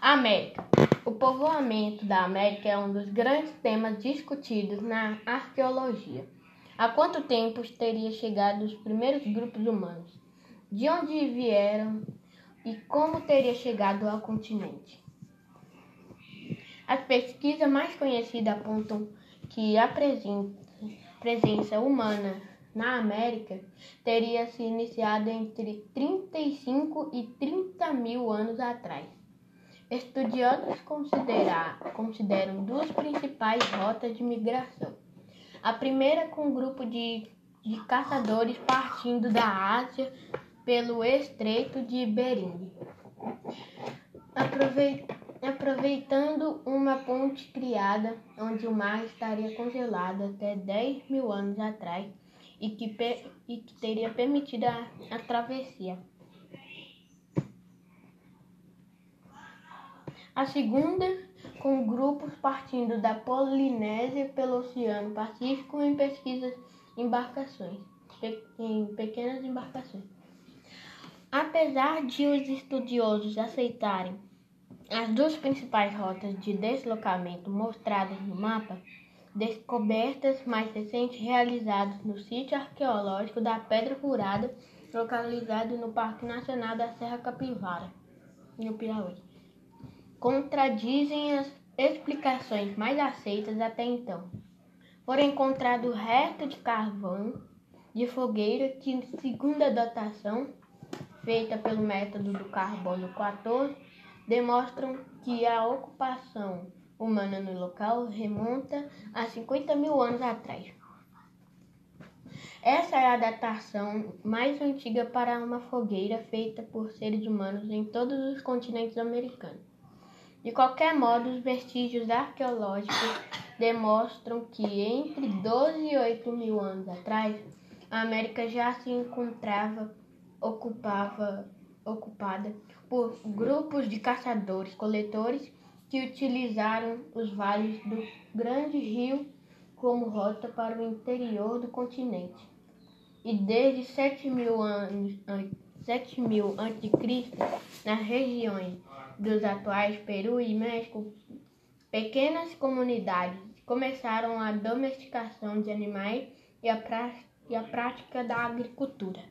América. O povoamento da América é um dos grandes temas discutidos na arqueologia. Há quanto tempo teria chegado os primeiros grupos humanos? De onde vieram e como teria chegado ao continente? As pesquisas mais conhecidas apontam que a presença humana na América teria se iniciado entre 35 e 30 mil anos atrás. Estudiosos consideram duas principais rotas de migração. A primeira com um grupo de, de caçadores partindo da Ásia pelo Estreito de Bering, aproveitando uma ponte criada onde o mar estaria congelado até 10 mil anos atrás e que, e que teria permitido a, a travessia. A segunda, com grupos partindo da Polinésia pelo Oceano Pacífico em pesquisas embarcações, em pequenas embarcações. Apesar de os estudiosos aceitarem as duas principais rotas de deslocamento mostradas no mapa, descobertas mais recentes realizadas no sítio arqueológico da Pedra Furada, localizado no Parque Nacional da Serra Capivara, no Piauí contradizem as explicações mais aceitas até então. Foram encontrados restos de carvão de fogueira que, segundo a datação feita pelo método do carbono 14, demonstram que a ocupação humana no local remonta a 50 mil anos atrás. Essa é a datação mais antiga para uma fogueira feita por seres humanos em todos os continentes americanos. De qualquer modo, os vestígios arqueológicos demonstram que entre 12 e 8 mil anos atrás, a América já se encontrava ocupava, ocupada por grupos de caçadores, coletores que utilizaram os vales do grande rio como rota para o interior do continente. E desde 7 mil anos antes 7000 a.C., nas regiões dos atuais Peru e México, pequenas comunidades começaram a domesticação de animais e a, e a prática da agricultura.